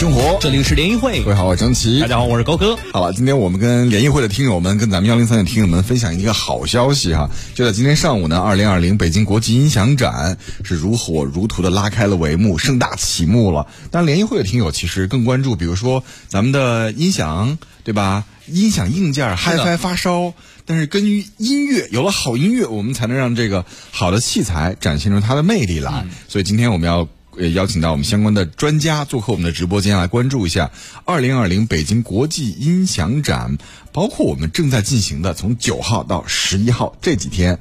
生活，这里是联谊会。各位好，我是张琪。大家好，我是高哥。好了，今天我们跟联谊会的听友们，跟咱们幺零三的听友们分享一个好消息哈！就在今天上午呢，二零二零北京国际音响展是如火如荼的拉开了帷幕，盛大启幕了。当然，联谊会的听友其实更关注，比如说咱们的音响，对吧？音响硬件 HiFi 发烧，但是根据音乐，有了好音乐，我们才能让这个好的器材展现出它的魅力来。所以今天我们要。也，邀请到我们相关的专家做客我们的直播间来关注一下二零二零北京国际音响展，包括我们正在进行的从九号到十一号这几天。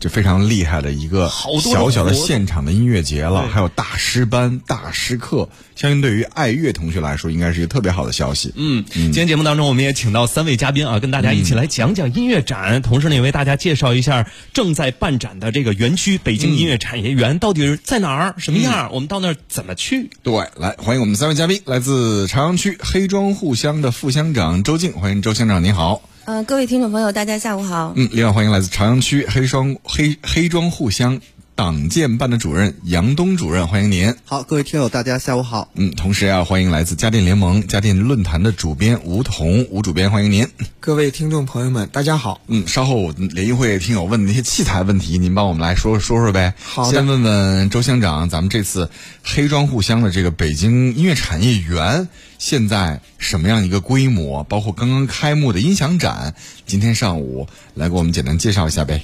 就非常厉害的一个小小的现场的音乐节了，还有大师班、大师课，相信对于爱乐同学来说，应该是一个特别好的消息。嗯，今天节目当中，我们也请到三位嘉宾啊，跟大家一起来讲讲音乐展，同时呢，也为大家介绍一下正在办展的这个园区——北京音乐产业园到底是在哪儿、什么样？我们到那儿怎么去？对，来欢迎我们三位嘉宾，来自朝阳区黑庄户乡的副乡长周静，欢迎周乡长，您好。嗯，各位听众朋友，大家下午好。嗯，另外欢迎来自朝阳区黑双黑黑庄户乡党建办的主任杨东主任，欢迎您。好，各位听友，大家下午好。嗯，同时要欢迎来自家电联盟家电论坛的主编吴桐吴主编，欢迎您。各位听众朋友们，大家好。嗯，稍后联谊会听友问的那些器材问题，您帮我们来说说说呗。好先问问周乡长，咱们这次黑庄户乡的这个北京音乐产业园。现在什么样一个规模？包括刚刚开幕的音响展，今天上午来给我们简单介绍一下呗。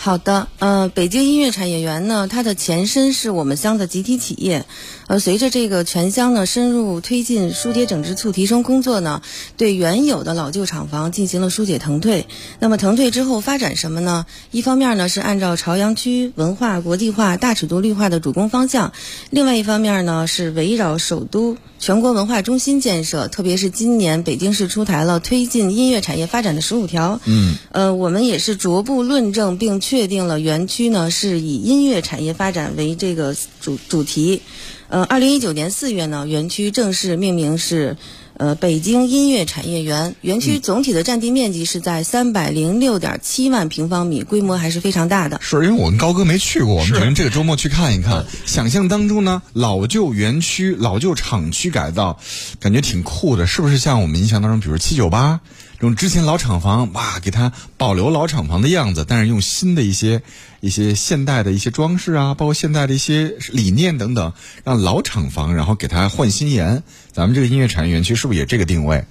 好的，呃，北京音乐产业园呢，它的前身是我们乡的集体企业，呃，随着这个全乡呢深入推进疏解整治促提升工作呢，对原有的老旧厂房进行了疏解腾退。那么腾退之后发展什么呢？一方面呢是按照朝阳区文化国际化、大尺度绿化的主攻方向，另外一方面呢是围绕首都全国文化中心建设，特别是今年北京市出台了推进音乐产业发展的十五条，嗯，呃，我们也是逐步论证并。确定了园区呢是以音乐产业发展为这个主主题，呃，二零一九年四月呢，园区正式命名是呃北京音乐产业园。园区总体的占地面积是在三百零六点七万平方米，规模还是非常大的。是因为我跟高哥没去过，我们准备这个周末去看一看。想象当中呢，老旧园区、老旧厂区改造，感觉挺酷的，是不是像我们印象当中，比如七九八？用之前老厂房，哇，给它保留老厂房的样子，但是用新的一些、一些现代的一些装饰啊，包括现代的一些理念等等，让老厂房然后给它换新颜。咱们这个音乐产业园区是不是也这个定位？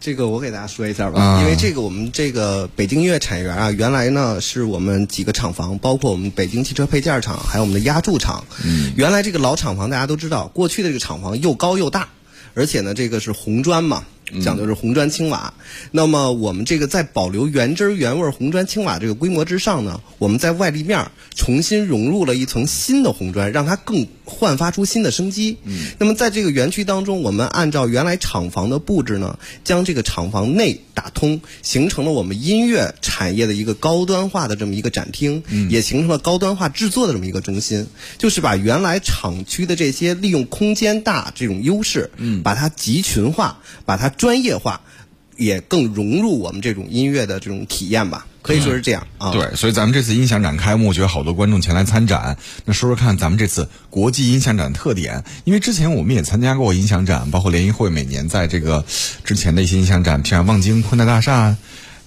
这个我给大家说一下吧，因为这个我们这个北京音乐产业园啊，原来呢是我们几个厂房，包括我们北京汽车配件厂，还有我们的压铸厂。嗯，原来这个老厂房大家都知道，过去的这个厂房又高又大，而且呢这个是红砖嘛。讲的是红砖青瓦，那么我们这个在保留原汁原味红砖青瓦这个规模之上呢，我们在外立面重新融入了一层新的红砖，让它更焕发出新的生机。嗯，那么在这个园区当中，我们按照原来厂房的布置呢，将这个厂房内打通，形成了我们音乐产业的一个高端化的这么一个展厅，也形成了高端化制作的这么一个中心，就是把原来厂区的这些利用空间大这种优势，嗯，把它集群化，把它。专业化，也更融入我们这种音乐的这种体验吧，可以说是这样啊。对，所以咱们这次音响展开幕，就有好多观众前来参展。那说说看，咱们这次国际音响展特点，因为之前我们也参加过音响展，包括联谊会每年在这个之前的一些音响展，像望京昆达大厦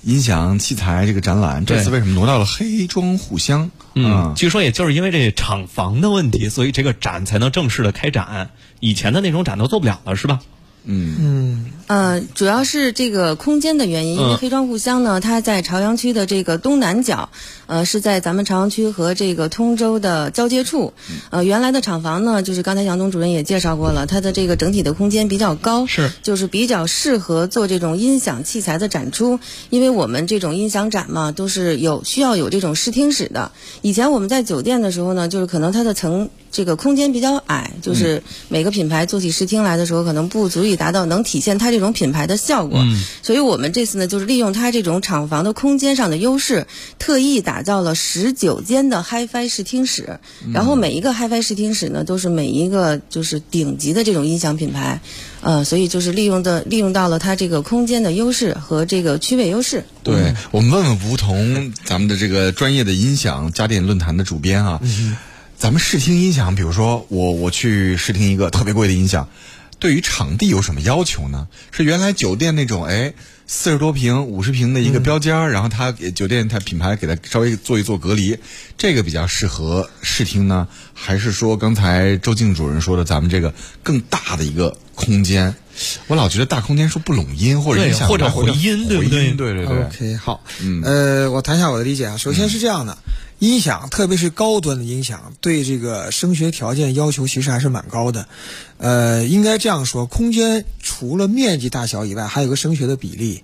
音响器材这个展览，这次为什么挪到了黑庄户乡？嗯，据说也就是因为这厂房的问题，所以这个展才能正式的开展。以前的那种展都做不了了，是吧？嗯嗯呃，主要是这个空间的原因，因为黑庄故乡呢，它在朝阳区的这个东南角，呃，是在咱们朝阳区和这个通州的交接处。呃，原来的厂房呢，就是刚才杨东主任也介绍过了，它的这个整体的空间比较高，是，就是比较适合做这种音响器材的展出。因为我们这种音响展嘛，都是有需要有这种视听室的。以前我们在酒店的时候呢，就是可能它的层。这个空间比较矮，就是每个品牌做起试听来的时候，可能不足以达到能体现它这种品牌的效果。所以我们这次呢，就是利用它这种厂房的空间上的优势，特意打造了十九间的 HiFi 试听室。然后每一个 HiFi 试听室呢，都是每一个就是顶级的这种音响品牌。呃，所以就是利用的利用到了它这个空间的优势和这个区位优势。对我们问问吴桐，咱们的这个专业的音响家电论坛的主编啊。咱们试听音响，比如说我我去试听一个特别贵的音响，对于场地有什么要求呢？是原来酒店那种哎四十多平、五十平的一个标间儿，然后它给酒店它品牌给它稍微做一做隔离，这个比较适合视听呢？还是说刚才周静主任说的咱们这个更大的一个空间？我老觉得大空间说不拢音或者影响或者回回音对不对对对对 OK，好，呃，我谈一下我的理解啊。首先是这样的，音响，特别是高端的音响，对这个声学条件要求其实还是蛮高的。呃，应该这样说，空间除了面积大小以外，还有个声学的比例，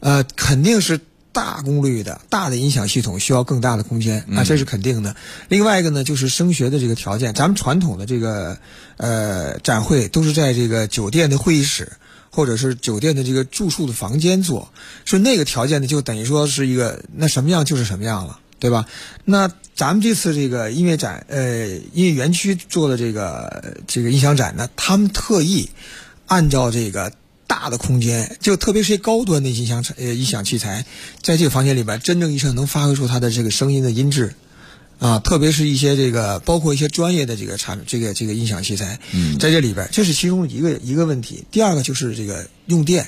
呃，肯定是。大功率的大的音响系统需要更大的空间啊，这是肯定的。另外一个呢，就是声学的这个条件，咱们传统的这个呃展会都是在这个酒店的会议室。或者是酒店的这个住宿的房间做，说那个条件呢，就等于说是一个那什么样就是什么样了，对吧？那咱们这次这个音乐展，呃，音乐园区做的这个这个音响展呢，他们特意按照这个大的空间，就特别是高端的音响呃音响器材，在这个房间里边，真正意义上能发挥出它的这个声音的音质。啊，特别是一些这个，包括一些专业的这个产这个这个音响器材，嗯，在这里边，这是其中一个一个问题。第二个就是这个用电，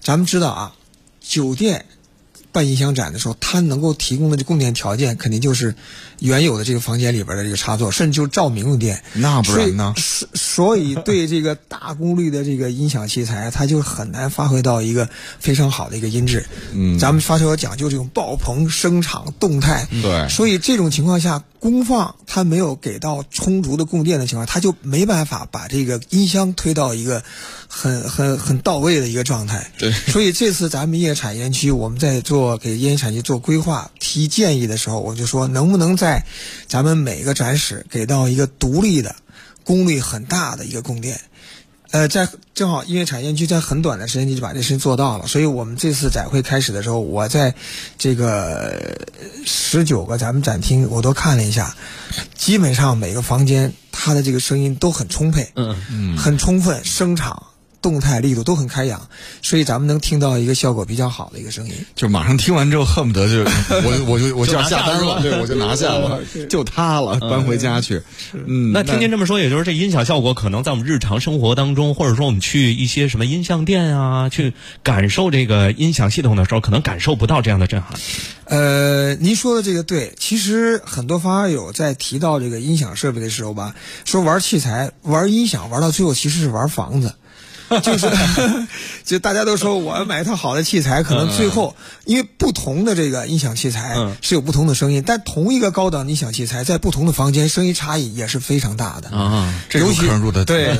咱们知道啊，酒店办音响展的时候，它能够提供的这供电条件，肯定就是原有的这个房间里边的这个插座，甚至就是照明用电。那不然呢？所所以对这个大功率的这个音响器材，它就很难发挥到一个非常好的一个音质。嗯，咱们发烧友讲究这种爆棚、声场、动态。对，所以这种情况下，功放它没有给到充足的供电的情况，它就没办法把这个音箱推到一个很很很到位的一个状态。对，所以这次咱们音乐产业区，我们在做给音乐产业做规划、提建议的时候，我就说能不能在咱们每个展室给到一个独立的、功率很大的一个供电。呃，在正好音乐产业区在很短的时间内就把这事情做到了，所以我们这次展会开始的时候，我在这个十九个咱们展厅我都看了一下，基本上每个房间它的这个声音都很充沛，嗯嗯，很充分，声场。动态力度都很开扬，所以咱们能听到一个效果比较好的一个声音。就马上听完之后，恨不得就我 我就我就要下单了，对，我就拿下了，就它了，搬回家去。嗯，那听您这么说，也就是这音响效果可能在我们日常生活当中，或者说我们去一些什么音像店啊，去感受这个音响系统的时候，可能感受不到这样的震撼。呃，您说的这个对，其实很多发烧友在提到这个音响设备的时候吧，说玩器材、玩音响，玩到最后其实是玩房子。就是，就大家都说我要买一套好的器材，可能最后因为不同的这个音响器材是有不同的声音，但同一个高档音响器材在不同的房间声音差异也是非常大的啊。这入坑入的对，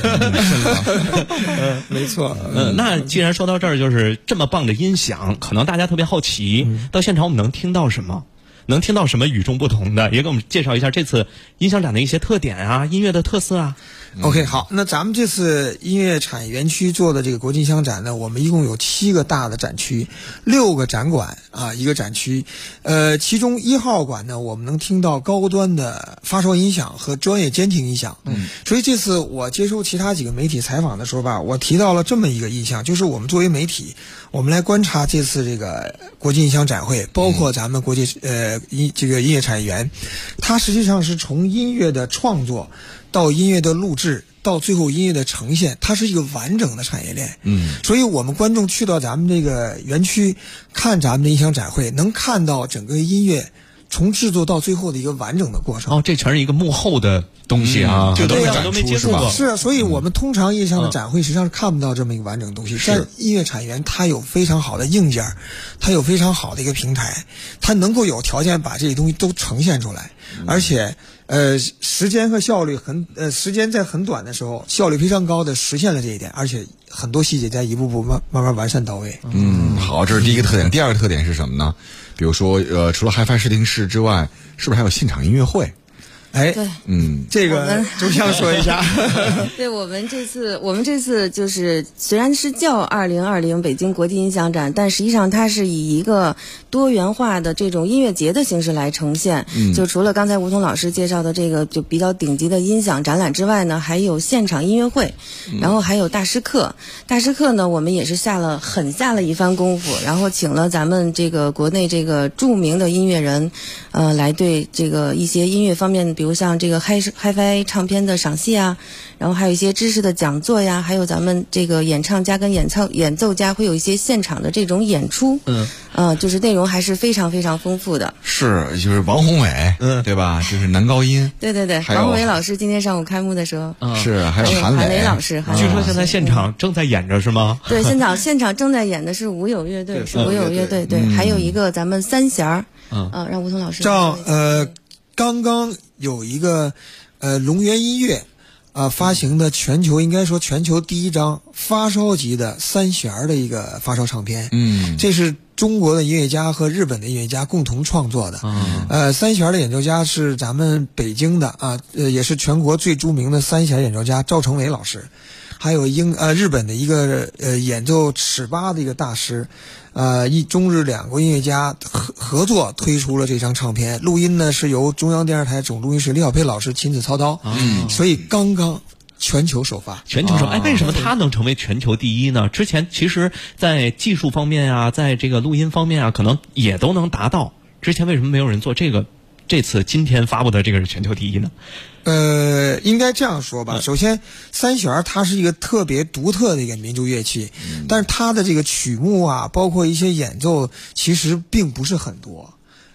没错。嗯，那既然说到这儿，就是这么棒的音响，可能大家特别好奇，到现场我们能听到什么？能听到什么与众不同的？也给我们介绍一下这次音响展的一些特点啊，音乐的特色啊。OK，好，那咱们这次音乐产业园区做的这个国际音响展呢，我们一共有七个大的展区，六个展馆啊，一个展区。呃，其中一号馆呢，我们能听到高端的发烧音响和专业监听音响。嗯，所以这次我接受其他几个媒体采访的时候吧，我提到了这么一个印象，就是我们作为媒体，我们来观察这次这个国际音响展会，包括咱们国际呃音这个音乐产业园，它实际上是从音乐的创作。到音乐的录制，到最后音乐的呈现，它是一个完整的产业链。嗯，所以我们观众去到咱们这个园区看咱们的音响展会，能看到整个音乐从制作到最后的一个完整的过程。哦，这全是一个幕后的东西啊，这都对呀都没接触过。是啊，所以我们通常意义上的展会实际上是看不到这么一个完整的东西。在音乐产业园，它有非常好的硬件，它有非常好的一个平台，它能够有条件把这些东西都呈现出来，而且。呃，时间和效率很呃，时间在很短的时候，效率非常高的实现了这一点，而且很多细节在一步步慢慢慢完善到位。嗯，好，这是第一个特点。第二个特点是什么呢？比如说，呃，除了 HiFi 视听室之外，是不是还有现场音乐会？哎，对，嗯，这个周香 说一下。对我们这次，我们这次就是虽然是叫二零二零北京国际音响展，但实际上它是以一个多元化的这种音乐节的形式来呈现。嗯，就除了刚才吴桐老师介绍的这个就比较顶级的音响展览之外呢，还有现场音乐会，然后还有大师课。大师课呢，我们也是下了狠下了一番功夫，然后请了咱们这个国内这个著名的音乐人，呃，来对这个一些音乐方面。比如像这个嗨 HiFi 唱片的赏析啊，然然后还有一些知识的讲座呀，还有咱们这个演唱家跟演唱演奏家会有一些现场的这种演出，嗯，呃，就是内容还是非常非常丰富的。是，就是王宏伟，嗯。对吧？就是男高音，对对对，王宏伟老师今天上午开幕的时候，嗯。是还有韩韩磊老师韩磊老师。据说现在现场正在演着是吗？对，现 场现场正在演的是舞友乐队，是舞友乐队，对，还有一个咱们三弦儿，嗯。呃，让吴彤老师照说一下呃，刚刚有一个呃龙源音乐啊、发行的全球应该说全球第一张发烧级的三弦儿的一个发烧唱片，嗯，这是中国的音乐家和日本的音乐家共同创作的。嗯呃，三弦儿的演奏家是咱们北京的啊，呃，也是全国最著名的三弦演奏家赵成伟老师，还有英呃日本的一个呃演奏尺八的一个大师，呃，一中日两国音乐家合合作推出了这张唱片，录音呢是由中央电视台总录音师李小佩老师亲自操刀，嗯，所以刚刚全球首发。全球首，哎，为什么他能成为全球第一呢？之前其实，在技术方面啊，在这个录音方面啊，可能也都能达到。之前为什么没有人做这个？这次今天发布的这个是全球第一呢？呃，应该这样说吧。首先，三弦儿它是一个特别独特的一个民族乐器，但是它的这个曲目啊，包括一些演奏，其实并不是很多。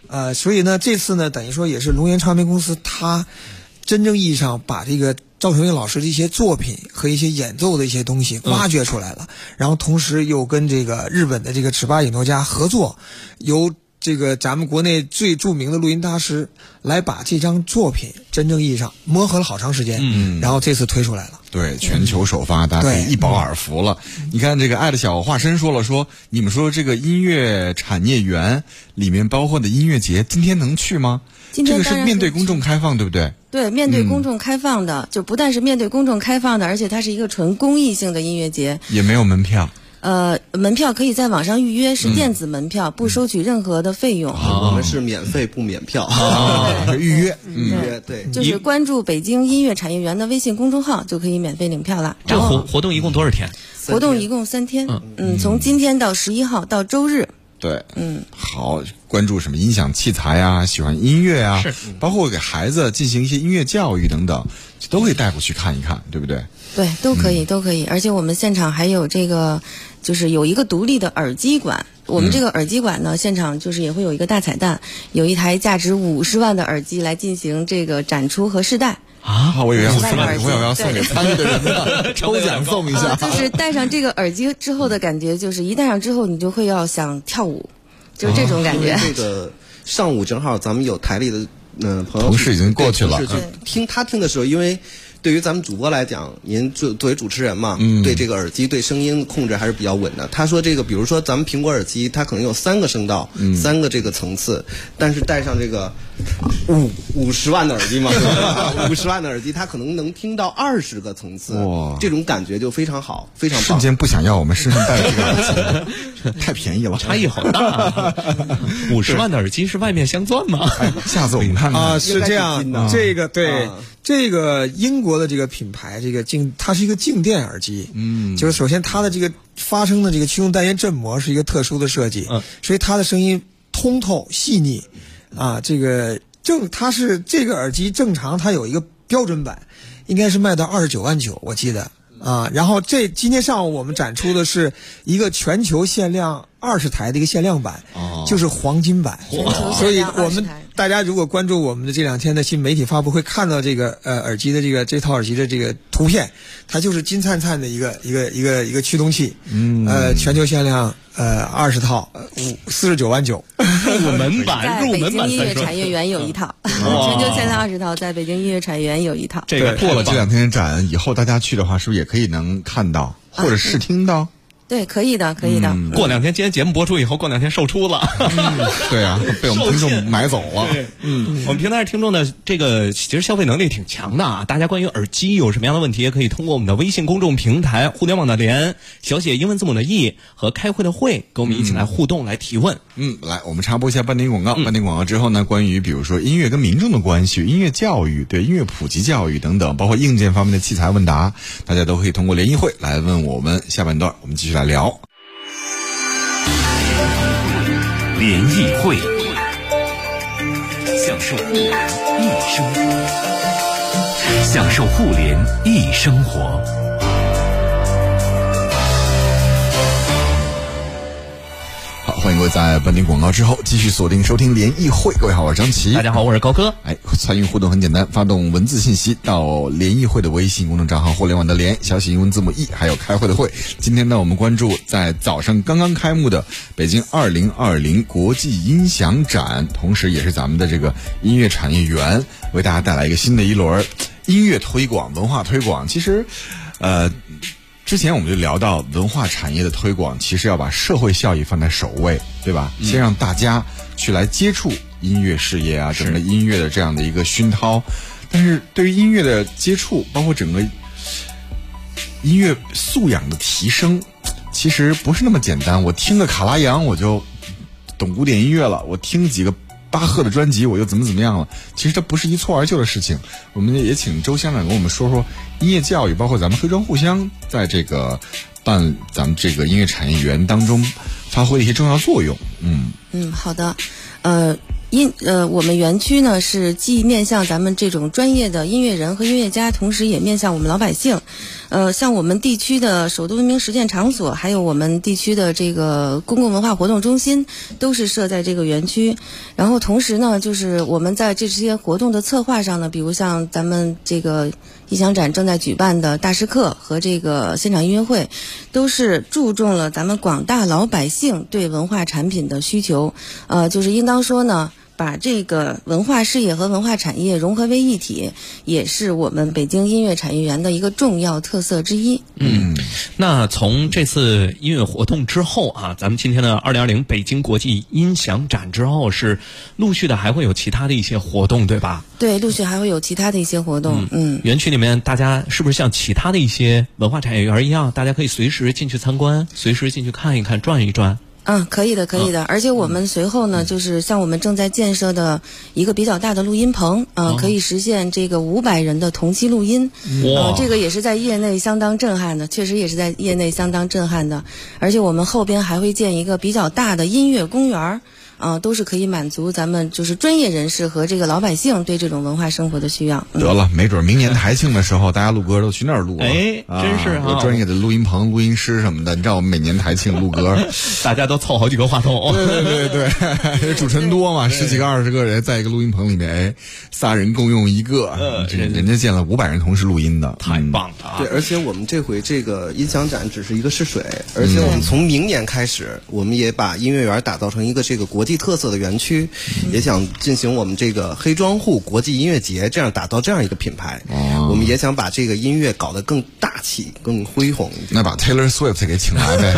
呃，所以呢，这次呢，等于说也是龙岩唱片公司它真正意义上把这个赵成伟老师的一些作品和一些演奏的一些东西挖掘出来了，然后同时又跟这个日本的这个尺八演奏家合作，由这个咱们国内最著名的录音大师来把这张作品真正意义上磨合了好长时间，嗯然后这次推出来了。对，全球首发，大家可以一饱耳福了。你看这个爱的小化身说了说，你们说这个音乐产业园里面包括的音乐节，今天能去吗？这个是面对公众开放，对不对？对，面对公众开放的，就不但是面对公众开放的，而且它是一个纯公益性的音乐节。也没有门票。呃，门票可以在网上预约，是电子门票，不收取任何的费用。我们是免费不免票，啊，预约，嗯，预约对。就是关注北京音乐产业园的微信公众号，就可以免费领票了。这个然后活活动一共多少天？活动一共三天，嗯，从今天到十一号到周日，对，嗯，好，关注什么音响器材呀、喜欢音乐啊，是。包括给孩子进行一些音乐教育等等，都可以带过去看一看，对不对？对，都可以，都可以。而且我们现场还有这个，就是有一个独立的耳机馆。我们这个耳机馆呢，现场就是也会有一个大彩蛋，有一台价值五十万的耳机来进行这个展出和试戴。啊，我以为要送，五十万的耳机我以为要送给对参与的人呢，抽奖送一下。呃，就是戴上这个耳机之后的感觉，就是一戴上之后，你就会要想跳舞，就是这种感觉。这个上午正好咱们有台里的嗯、朋友同事已经过去了听他听的时候，因为对于咱们主播来讲，您作作为主持人嘛，嗯对这个耳机对声音控制还是比较稳的。他说这个，比如说咱们苹果耳机，它可能有三个声道，嗯三个这个层次，但是戴上这个五五十万的耳机吗，五十万的耳机，它可能能听到二十个层次，哇。这种感觉就非常好，非常棒。瞬间不想要我们身上戴的这个耳机，太便宜了，差异好大。啊！五十万的耳机是外面镶钻吗？下次我们看看。啊，是这样。这个对、啊。这个英国的这个品牌，这个静，它是一个静电耳机。嗯，就是首先它的这个发声的这个驱动单元振膜是一个特殊的设计，嗯，所以它的声音通透细腻，啊，这个正它是这个耳机正常它有一个标准版，应该是卖到二十九万九，我记得。啊，然后这今天上午我们展出的是一个全球限量二十台的一个限量版，哦就是黄金版，所以我们20台大家如果关注我们的这两天的新媒体发布会，看到这个呃耳机的这个这套耳机的这个图片，它就是金灿灿的一个一个一个一个驱动器，嗯，呃，全球限量呃二十套，呃五四十九万九，入门版，入门版京音乐产业园有一套，全球限量二十套，在北京音乐产业园有一套。这个过了这两天展以后，大家去的话，是不是也可以能看到或者试听到？对，可以的，可以的。过两天，今天节目播出以后，过两天售出了。对啊，被我们听众买走了。嗯，我们平台听众的这个其实消费能力挺强的啊。大家关于耳机有什么样的问题，也可以通过我们的微信公众平台“互联网的联”小写英文字母的 “e” 和开会的“会”，跟我们一起来互动、来提问。嗯，来，我们插播一下半点广告。半点广告之后呢，关于比如说音乐跟民众的关系、音乐教育、对音乐普及教育等等，包括硬件方面的器材问答，大家都可以通过联谊会来问我们。下半段我们继续来聊。联谊会，享受互一生。享受互联一生活。欢迎各位在半点广告之后继续锁定收听联谊会。各位好，我是张琪。大家好，我是高哥。哎，参与互动很简单，发动文字信息到联谊会的微信公众账号“互联网的联”，小写英文字母 E，还有开会的会。今天呢，我们关注在早上刚刚开幕的北京二零二零国际音响展，同时也是咱们的这个音乐产业园，为大家带来一个新的一轮音乐推广、文化推广。其实，呃。之前我们就聊到文化产业的推广，其实要把社会效益放在首位，对吧？先让大家去来接触音乐事业啊，整个音乐的这样的一个熏陶。但是对于音乐的接触，包括整个音乐素养的提升，其实不是那么简单。我听个卡拉扬，我就懂古典音乐了；我听几个。巴赫的专辑我又怎么怎么样了？其实这不是一蹴而就的事情。我们也请周乡长跟我们说说音乐教育，包括咱们黑庄互相在这个办咱们这个音乐产业园当中发挥一些重要作用。嗯嗯，好的，呃。音呃，我们园区呢是既面向咱们这种专业的音乐人和音乐家，同时也面向我们老百姓。呃，像我们地区的首都文明实践场所，还有我们地区的这个公共文化活动中心，都是设在这个园区。然后同时呢，就是我们在这些活动的策划上呢，比如像咱们这个音响展正在举办的大师课和这个现场音乐会，都是注重了咱们广大老百姓对文化产品的需求。呃，就是应当说呢。把这个文化事业和文化产业融合为一体，也是我们北京音乐产业园的一个重要特色之一。嗯，那从这次音乐活动之后啊，咱们今天的二零二零北京国际音响展之后，是陆续的还会有其他的一些活动，对吧？对，陆续还会有其他的一些活动。嗯，园区里面大家是不是像其他的一些文化产业园一样，大家可以随时进去参观，随时进去看一看，转一转？嗯，可以的，可以的。而且我们随后呢，就是像我们正在建设的一个比较大的录音棚，嗯，可以实现这个五百人的同期录音。哇，这个也是在业内相当震撼的，确实也是在业内相当震撼的。而且我们后边还会建一个比较大的音乐公园儿。啊，都是可以满足咱们就是专业人士和这个老百姓对这种文化生活的需要。得了，没准明年台庆的时候，大家录歌都去那儿录了。哎，真是有专业的录音棚、录音师什么的。你知道我们每年台庆录歌，大家都凑好几个话筒。对对对对，主持人多嘛，十几个、二十个人在一个录音棚里面，哎，仨人共用一个。嗯，人人家见了五百人同时录音的，太棒了。对，而且我们这回这个音响展只是一个试水，而且我们从明年开始，我们也把音乐园打造成一个这个国际特色的园区。区也想进行我们这个黑庄户国际音乐节，这样打造这样一个品牌。我们也想把这个音乐搞得更大气、更恢宏。那把 Taylor Swift 给请来呗，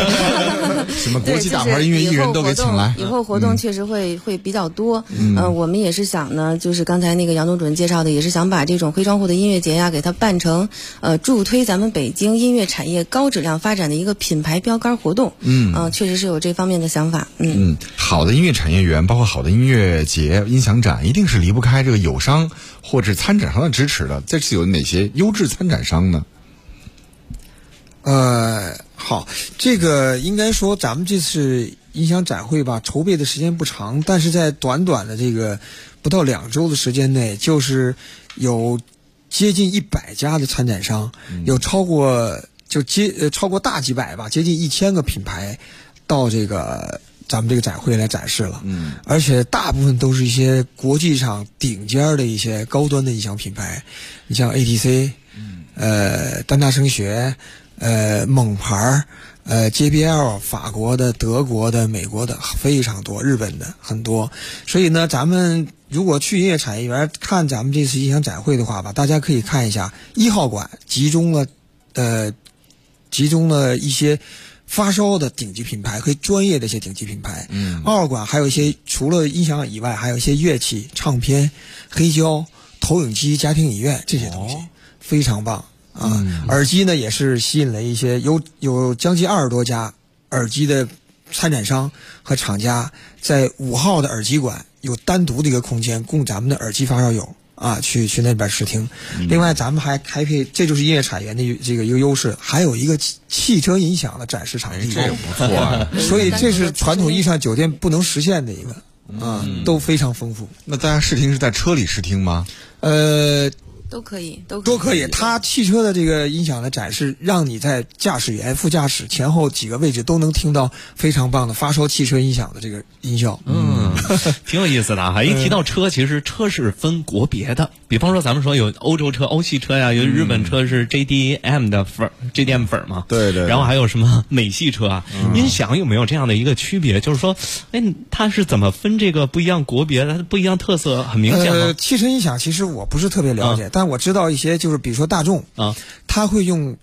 什么国际大牌音乐艺人都给请来。以后活动确实会会比较多。嗯，我们也是想呢，就是刚才那个杨总主任介绍的，也是想把这种黑庄户的音乐节呀，给它办成呃助推咱们北京音乐产业高质量发展的一个品牌标杆活动。嗯，啊，确实是有这方面的想法。嗯，好的音乐产业园，包括好。的音乐节、音响展一定是离不开这个友商或者参展商的支持的。这次有哪些优质参展商呢？呃，好，这个应该说咱们这次音响展会吧，筹备的时间不长，但是在短短的这个不到两周的时间内，就是有接近一百家的参展商，有超过就接呃超过大几百吧，接近一千个品牌到这个。咱们这个展会来展示了，嗯，而且大部分都是一些国际上顶尖的一些高端的音响品牌，你像 ATC，嗯，呃，丹大声学，呃，猛牌呃，JBL，法国的、德国的、美国的非常多，日本的很多。所以呢，咱们如果去音乐产业园看咱们这次音响展会的话吧，大家可以看一下一号馆集中了，呃，集中了一些。发烧的顶级品牌和专业的一些顶级品牌，嗯，二馆还有一些除了音响以外，还有一些乐器、唱片、黑胶、投影机、家庭影院这些东西，非常棒啊！耳机呢也是吸引了一些有有将近二十多家耳机的参展商和厂家，在五号的耳机馆有单独的一个空间供咱们的耳机发烧友。啊，去去那边试听。另外，咱们还开辟，这就是音乐产业的这个一个优势，还有一个汽汽车音响的展示场地，这也不错。所以这是传统意义上酒店不能实现的一个啊，都非常丰富。那大家试听是在车里试听吗？呃，都可以，都都可以。它汽车的这个音响的展示，让你在驾驶员、副驾驶前后几个位置都能听到非常棒的发烧汽车音响的这个音效。嗯，挺有意思的啊！一提到车，其实车是分国别的。比方说，咱们说有欧洲车、欧系车呀，有日本车是 JDM 的粉儿，JDM 粉儿嘛。对对然后还有什么美系车啊？音响有没有这样的一个区别？就是说，哎，它是怎么分这个不一样国别的？它不一样特色很明显呃，汽车音响其实我不是特别了解，但我知道一些，就是比如说大众啊，他会用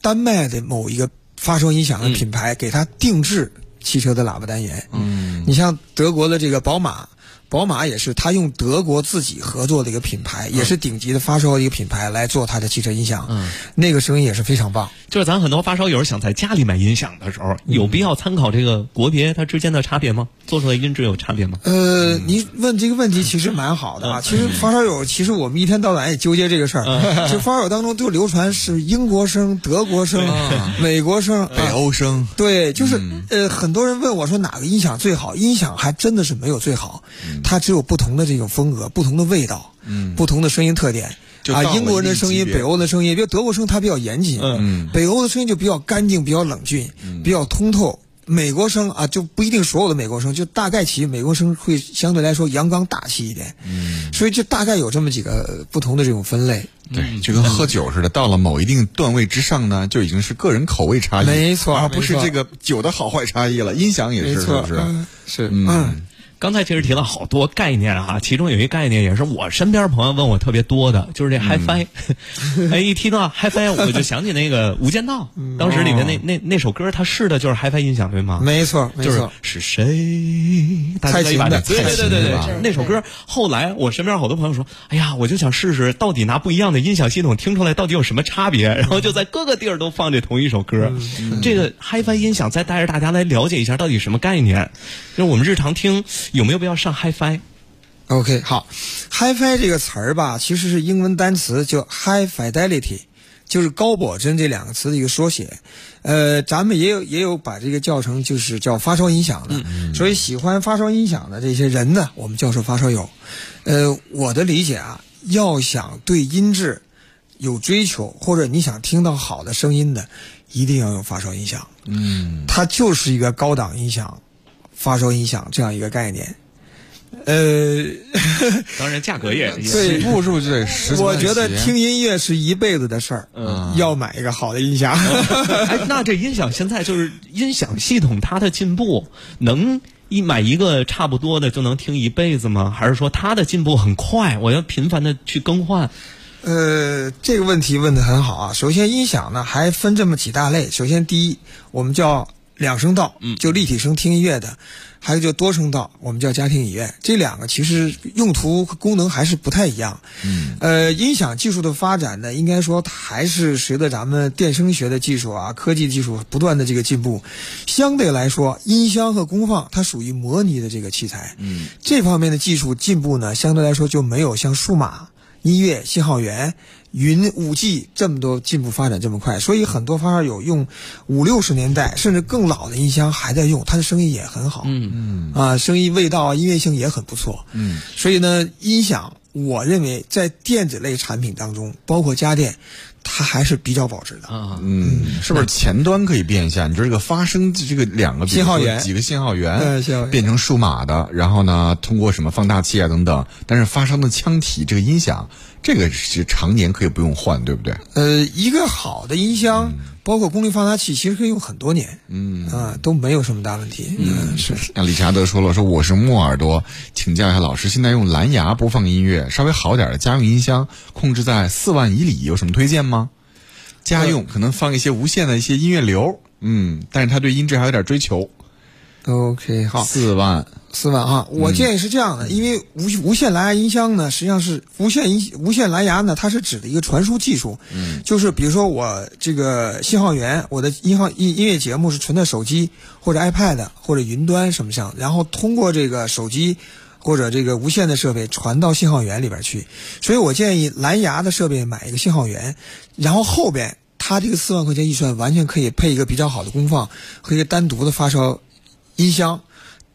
丹麦的某一个发烧音响的品牌给他定制汽车的喇叭单元。嗯，你像德国的这个宝马。宝马也是，他用德国自己合作的一个品牌，也是顶级的发烧一个品牌来做他的汽车音响，嗯，那个声音也是非常棒。就是咱很多发烧友想在家里买音响的时候，有必要参考这个国别它之间的差别吗？做出来音质有差别吗？呃，您问这个问题其实蛮好的啊。其实发烧友，其实我们一天到晚也纠结这个事儿。其实发烧友当中都流传是英国声、德国声、美国声、北欧声。对，就是呃，很多人问我说哪个音响最好？音响还真的是没有最好，它只有不同的这种风格、不同的味道、不同的声音特点。啊，英国人的声音，北欧的声音，比如德国声它比较严谨，嗯北欧的声音就比较干净、比较冷峻、比较通透。美国生啊，就不一定所有的美国生，就大概其美国生会相对来说阳刚大气一点。嗯，所以就大概有这么几个不同的这种分类。对，就跟喝酒似的，到了某一定段位之上呢，就已经是个人口味差异，没错而不是这个酒的好坏差异了。音响也是，是不是？嗯是嗯嗯。刚才其实提了好多概念啊，其中有一个概念也是我身边朋友问我特别多的，就是这 HiFi。哎，一提到 HiFi，我就想起那个《无间道》，当时里面那那那首歌，它试的就是 HiFi 音响，对吗？没错，没就是错。是谁？大家可以把的对对对对那首歌后来我身边好多朋友说，哎呀，我就想试试到底拿不一样的音响系统听出来到底有什么差别，然后就在各个地儿都放这同一首歌。这个 HiFi 音响再带着大家来了解一下到底什么概念，就是我们日常听有没有必要上 HiFi？OK，好，HiFi 这个词儿吧，其实是英文单词，叫 High Fidelity，就是高保真这两个词的一个缩写。呃，咱们也有也有把这个叫成就是叫发烧音响的，所以喜欢发烧音响的这些人呢，我们叫做发烧友。呃，我的理解啊，要想对音质有追求，或者你想听到好的声音的，一定要用发烧音响。嗯，它就是一个高档音响，发烧音响这样一个概念。呃，当然价格也也对起步是不是就得十我觉得听音乐是一辈子的事儿，嗯要买一个好的音响。哎，那这音响现在就是音响系统它的进步，能一买一个差不多的就能听一辈子吗？还是说它的进步很快，我要频繁的去更换？呃，这个问题问的很好啊。首先，音响呢还分这么几大类。首先，第一，我们叫两声道，嗯就立体声听音乐的；还有就多声道，我们叫家庭影院。这两个其实用途和功能还是不太一样。嗯，呃，音响技术的发展呢，应该说还是随着咱们电声学的技术啊、科技技术不断的这个进步，相对来说，音箱和功放它属于模拟的这个器材。嗯，这方面的技术进步呢，相对来说就没有像数码。音乐、信号源、云、五 G 这么多进步发展这么快，所以很多发烧友用五六十年代甚至更老的音箱还在用，它的声音也很好。嗯嗯啊，声音味道啊，音乐性也很不错。嗯，所以呢，音响我认为在电子类产品当中，包括家电，它还是比较保值的。啊，嗯，是不是前端可以变一下？你说这个发声这个两个信号源几个信号源，嗯信号源变成数码的，然后呢，通过什么放大器啊等等，但是发声的腔体这个音响，这个是常年可以不用换，对不对？呃，一个好的音箱，包括功率放大器，其实可以用很多年。嗯啊，都没有什么大问题。嗯，是。像理查德说了，说我是木耳朵，请教一下老师，现在用蓝牙播放音乐，稍微好点的家用音箱，控制在四万以里，有什么推荐吗？家用可能放一些无线的一些音乐流，嗯，但是他对音质还有点追求。OK，好。四万，四万啊！我建议是这样的，因为无无线蓝牙音箱呢，实际上是无线音无线蓝牙呢，它是指的一个传输技术。嗯，就是比如说我这个信号源，我的音号音音乐节目是存在手机或者 iPad 或者云端什么上，然后通过这个手机或者这个无线的设备传到信号源里边去。所以我建议蓝牙的设备买一个信号源，然后后边它这个四万块钱预算完全可以配一个比较好的功放和一个单独的发烧音箱。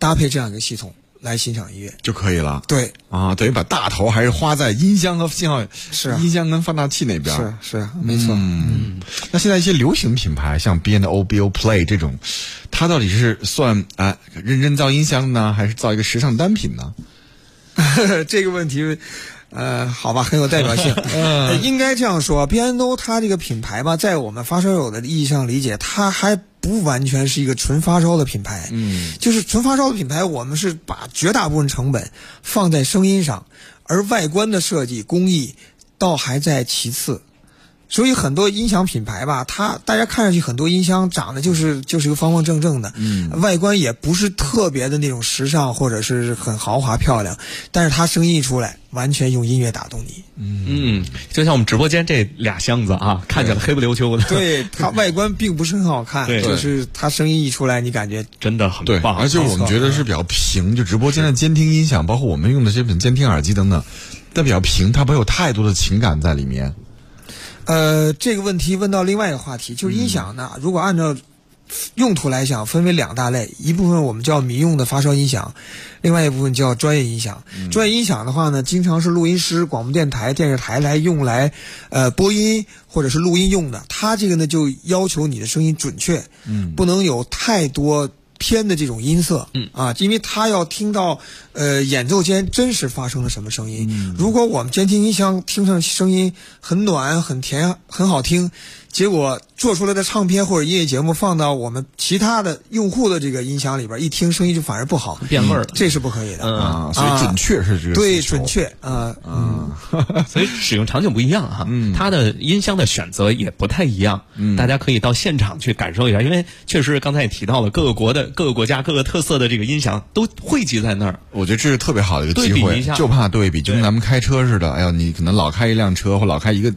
搭配这样一个系统，来欣赏音乐就可以了。对，啊，等于把大头还是花在音箱和信号，是啊音箱跟放大器那边。是是啊，没错。嗯，那现在一些流行品牌，像 B N O B O Play 这种，它到底是算啊、认真造音箱呢，还是造一个时尚单品呢？这个问题，呃，好吧，很有代表性。嗯应该这样说，B&O 它这个品牌吧，在我们发烧友的意义上理解，它还不完全是一个纯发烧的品牌。嗯，就是纯发烧的品牌，我们是把绝大部分成本放在声音上，而外观的设计工艺倒还在其次。所以很多音响品牌吧，它大家看上去很多音箱长得就是就是一个方方正正的，嗯，外观也不是特别的那种时尚或者是很豪华漂亮，但是它声音一出来，完全用音乐打动你。嗯，就像我们直播间这俩箱子啊，看起来黑不溜秋的，对，它外观并不是很好看，就是它声音一出来，你感觉真的很对，棒。而且我们觉得是比较平，就直播间的监听音响，包括我们用的这本监听耳机等等，但比较平，它没有太多的情感在里面。呃，这个问题问到另外一个话题，就是音响呢，如果按照用途来讲，分为两大类，一部分我们叫民用的发烧音响，另外一部分叫专业音响。专业音响的话呢，经常是录音师、广播电台、电视台来用来呃播音或者是录音用的。它这个呢，就要求你的声音准确，嗯，不能有太多。偏的这种音色，嗯啊，因为他要听到，呃，演奏间真实发生了什么声音。如果我们监听音箱听上去声音很暖、很甜、很好听，结果做出来的唱片或者音乐节目放到我们其他的用户的这个音响里边，一听声音就反而不好，变味儿了。这是不可以的。啊，所以准确是这个对，需求。准确啊，嗯，所以使用场景不一样哈，它的音箱的选择也不太一样，大家可以到现场去感受一下，因为确实刚才也提到了各个国的各个国家各个特色的这个音响都汇集在那儿，我觉得这是特别好的一个机会对比，就怕对比，就跟咱们开车似的。哎呀，你可能老开一辆车或老开一个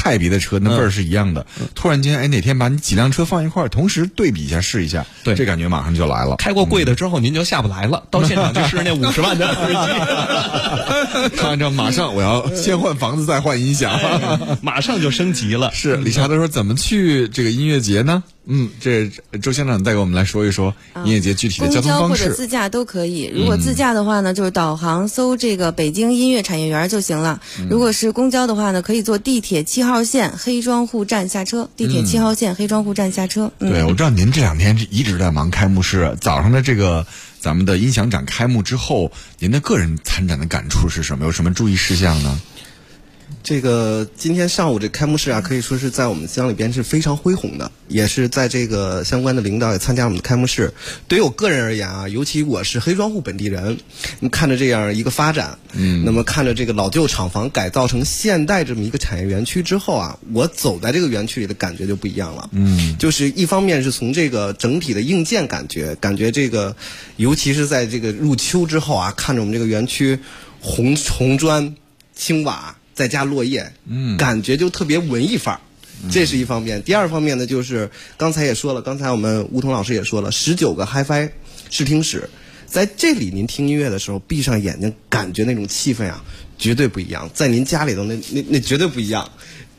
派别的车，那味儿是一样的。突然间，哎，哪天把你几辆车放一块儿，同时对比一下试一下，对这感觉马上就来了。开过贵的之后您就下不来了，到现场就试试那五十万的耳机，看着马上我要先换房子再换音响。马上就升级了。是李查德说怎么去这个音乐节呢？嗯，这周乡长再给我们来说一说音乐节具体的交公交或者通方式。自驾都可以。如果自驾的话呢，就是导航搜这个北京音乐产业园就行了。如果是公交的话呢，可以坐地铁七号线黑庄户站下车。地铁七号线黑庄户站下车。嗯对，我知道您这两天一直在忙开幕式，早上的这个咱们的音响展开幕之后，您的个人参展的感触是什么？有什么注意事项呢？这个今天上午这开幕式啊，可以说是在我们乡里边是非常恢宏的，也是在这个相关的领导也参加我们的开幕式。对于我个人而言啊，尤其我是黑庄户本地人，你看着这样一个发展，嗯，那么看着这个老旧厂房改造成现代这么一个产业园区之后啊，我走在这个园区里的感觉就不一样了，嗯，就是一方面是从这个整体的硬件感觉，感觉这个，尤其是在这个入秋之后啊，看着我们这个园区红红砖、青瓦。再加落叶，嗯，感觉就特别文艺范儿，这是一方面。第二方面呢，就是刚才也说了，刚才我们吴彤老师也说了，十九个 HiFi 视听室，在这里您听音乐的时候，闭上眼睛，感觉那种气氛啊，绝对不一样。在您家里头那那那绝对不一样。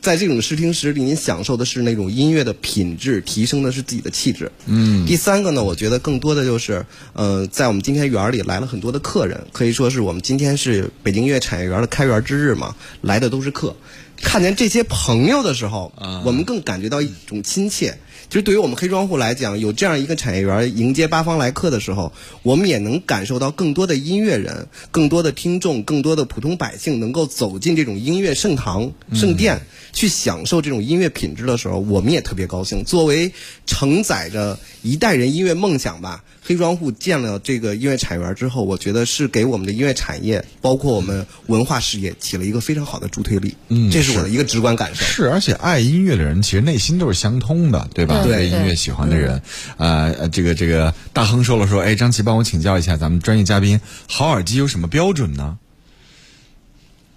在这种视听室里，您享受的是那种音乐的品质，提升的是自己的气质。嗯。第三个呢，我觉得更多的就是，呃，在我们今天园儿里来了很多的客人，可以说是我们今天是北京音乐产业园的开园之日嘛，来的都是客。看见这些朋友的时候，我们更感觉到一种亲切。其实对于我们黑庄户来讲，有这样一个产业园迎接八方来客的时候，我们也能感受到更多的音乐人、更多的听众、更多的普通百姓能够走进这种音乐圣堂、圣殿，去享受这种音乐品质的时候，我们也特别高兴。作为承载着一代人音乐梦想吧，黑庄户建了这个音乐产业园之后，我觉得是给我们的音乐产业，包括我们文化事业起了一个非常好的助推力。嗯这是我的一个直观感受。是，而且爱音乐的人其实内心都是相通的，对吧？对对音乐喜欢的人，呃，呃这个这个大亨说了说，哎，张琪帮我请教一下，咱们专业嘉宾，好耳机有什么标准呢？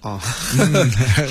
啊，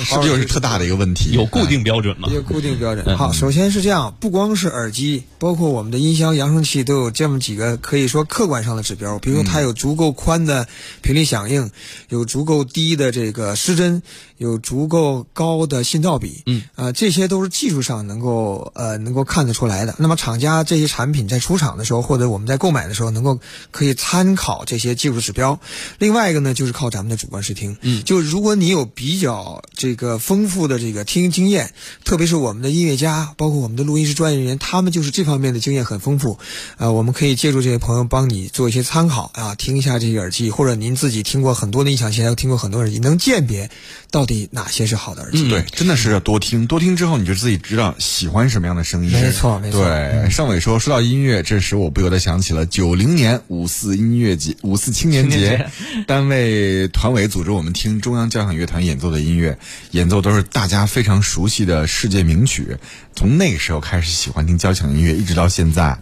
是不是又是特大的一个问题？有固定标准吗一？个固定标准。好，首先是这样，不光是耳机，包括我们的音箱、扬声器都有这么几个可以说客观上的指标，比如说它有足够宽的频率响应，有足够低的这个失真，有足够高的信噪比，嗯，呃，这些都是技术上能够呃能够看得出来的。那么厂家这些产品在出厂的时候，或者我们在购买的时候，能够可以参考这些技术指标。另外一个呢，就是靠咱们的主观视听，嗯就如果你有比较这个丰富的这个听经验，特别是我们的音乐家，包括我们的录音师专业人员，他们就是这方面的经验很丰富。呃，我们可以借助这些朋友帮你做一些参考啊，听一下这些耳机，或者您自己听过很多的音响线，听过很多耳机，能鉴别到底哪些是好的耳机。对，真的是要多听，多听之后你就自己知道喜欢什么样的声音。没错没错对，尚伟说，说到音乐，这时我不由得想起了九零年五四音乐节、五四青年青年节，单位团委组织我们听中央交响乐团演奏的音乐，演奏都是大家非常熟悉的世界名曲。从那个时候开始喜欢听交响音乐，一直到现在。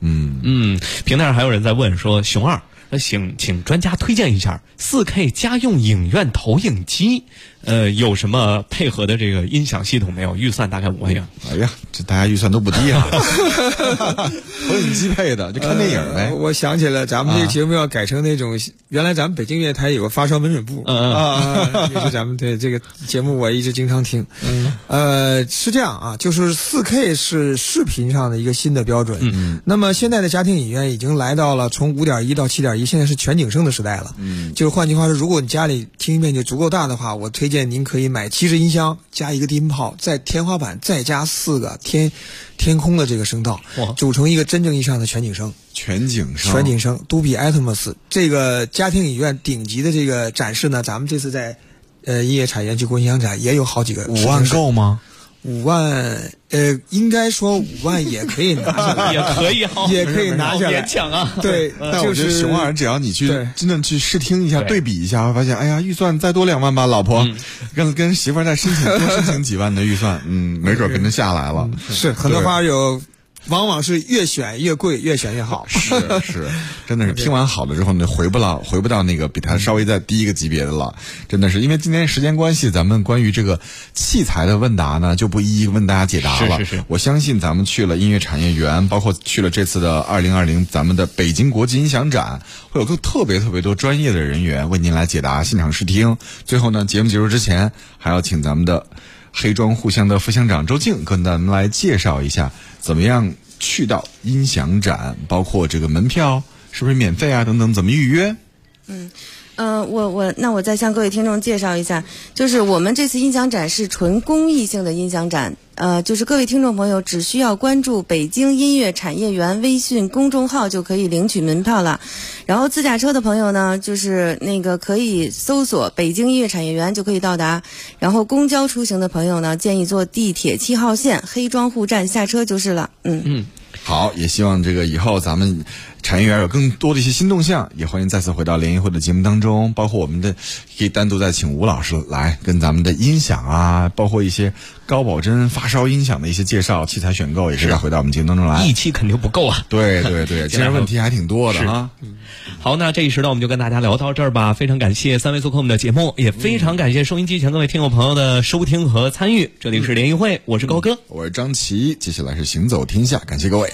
嗯，嗯，平台上还有人在问说，熊二，那请请专家推荐一下四 K 家用影院投影机，呃，有什么配合的这个音响系统没有？预算大概五万元。哎呀，这大家预算都不低啊，投影机配的，就看电影呗呃。我想起了咱们这个节目要改成那种，原来咱们北京乐台有个发烧门诊部，啊，也是咱们对这个节目我一直经常听。嗯，呃，是这样啊，就是四 K 是视频上的一个新的标准。嗯，那么现在的家庭影院已经来到了从五点一到七点一，现在是全景声的时代了。嗯，就是换句话说，如果你家里听音面积足够大的话，我推荐您可以买七十音箱加一个低音炮，在天花板再加四个天天空的这个声道，组成一个真正意义上的全景声。全景声，全景声杜比 Atmos 这个家庭影院顶级的这个展示呢，咱们这次在呃音乐产业及国际音响展也有好几个五万够吗？五万呃，应该说五万也可以拿下来，也可以哈，也可以拿下来。勉强啊。对，但我觉得就是熊二，只要你去真的去试听一下、对。对比一下，会发现，哎呀，预算再多两万吧，老婆，跟跟媳妇儿再申请多申请几万的预算，嗯，没准儿跟着下来了。是很多花有，往往是越选越贵，越选越好。是是，真的是听完好了之后呢，回不了回不到那个比它稍微再低一个级别的了。真的是因为今天时间关系，咱们关于这个器材的问答呢，就不一一问大家解答了。是是是我相信咱们去了音乐产业园，包括去了这次的二零二零咱们的北京国际音响展，会有更特别特别多专业的人员为您来解答现场试听。最后呢，节目结束之前，还要请咱们的黑庄互相的副乡长周静跟咱们来介绍一下，怎么样去到音响展，包括这个门票是不是免费啊等等，怎么预约？嗯呃，我我那我再向各位听众介绍一下，就是我们这次音响展是纯公益性的音响展，呃，就是各位听众朋友只需要关注北京音乐产业园微信公众号就可以领取门票了。然后自驾车的朋友呢，就是那个可以搜索北京音乐产业园就可以到达。然后公交出行的朋友呢，建议坐地铁七号线黑庄户站下车就是了。嗯嗯，好，也希望这个以后咱们产业园有更多的一些新动向，也欢迎再次回到联谊会的节目当中，包括我们的可以单独再请吴老师来跟咱们的音响啊，包括一些高保真发烧音响的一些介绍、器材选购，也是要回到我们节目当中来一。期 肯定不够啊。对对对，其实问题还挺多的啊。好，那这一时段我们就跟大家聊到这儿吧。非常感谢三位做客我们的节目，也非常感谢收音机前各位听友朋友的收听和参与。这里是联谊会，我是高哥。我是张琪，接下来是行走天下，感谢各位。